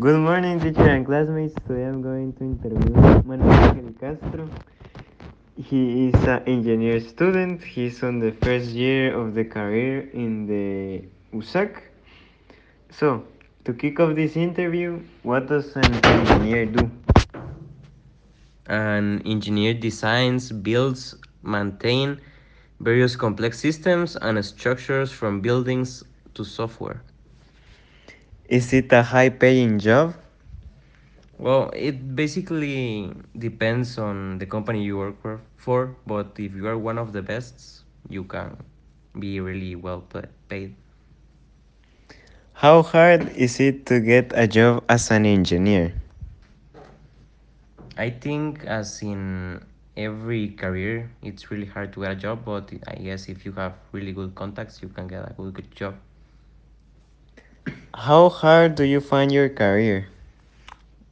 Good morning, teacher and classmates. Today I'm going to interview Manuel Angel Castro. He is an engineer student. He's on the first year of the career in the USAC. So, to kick off this interview, what does an engineer do? An engineer designs, builds, maintain various complex systems and structures from buildings to software. Is it a high paying job? Well, it basically depends on the company you work for, but if you are one of the best, you can be really well paid. How hard is it to get a job as an engineer? I think, as in every career, it's really hard to get a job, but I guess if you have really good contacts, you can get a good, good job. How hard do you find your career?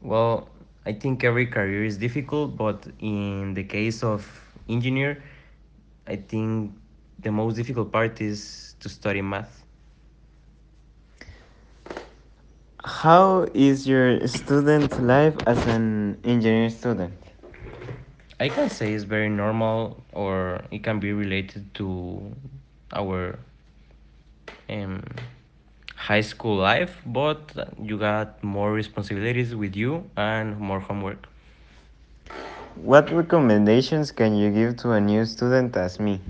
Well, I think every career is difficult, but in the case of engineer, I think the most difficult part is to study math. How is your student life as an engineer student? I can say it's very normal, or it can be related to our um, high school life, but you got more responsibilities with you and more homework. What recommendations can you give to a new student as me?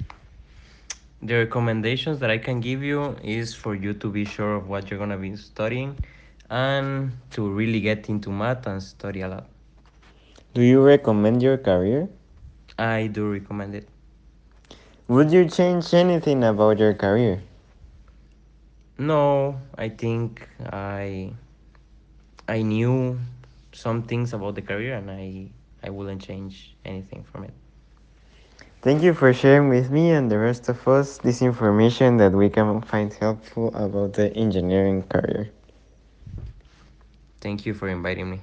The recommendations that I can give you is for you to be sure of what you're going to be studying and to really get into math and study a lot. Do you recommend your career? I do recommend it. Would you change anything about your career? No, I think I I knew some things about the career and I I wouldn't change anything from it. Thank you for sharing with me and the rest of us this information that we can find helpful about the engineering career. Thank you for inviting me.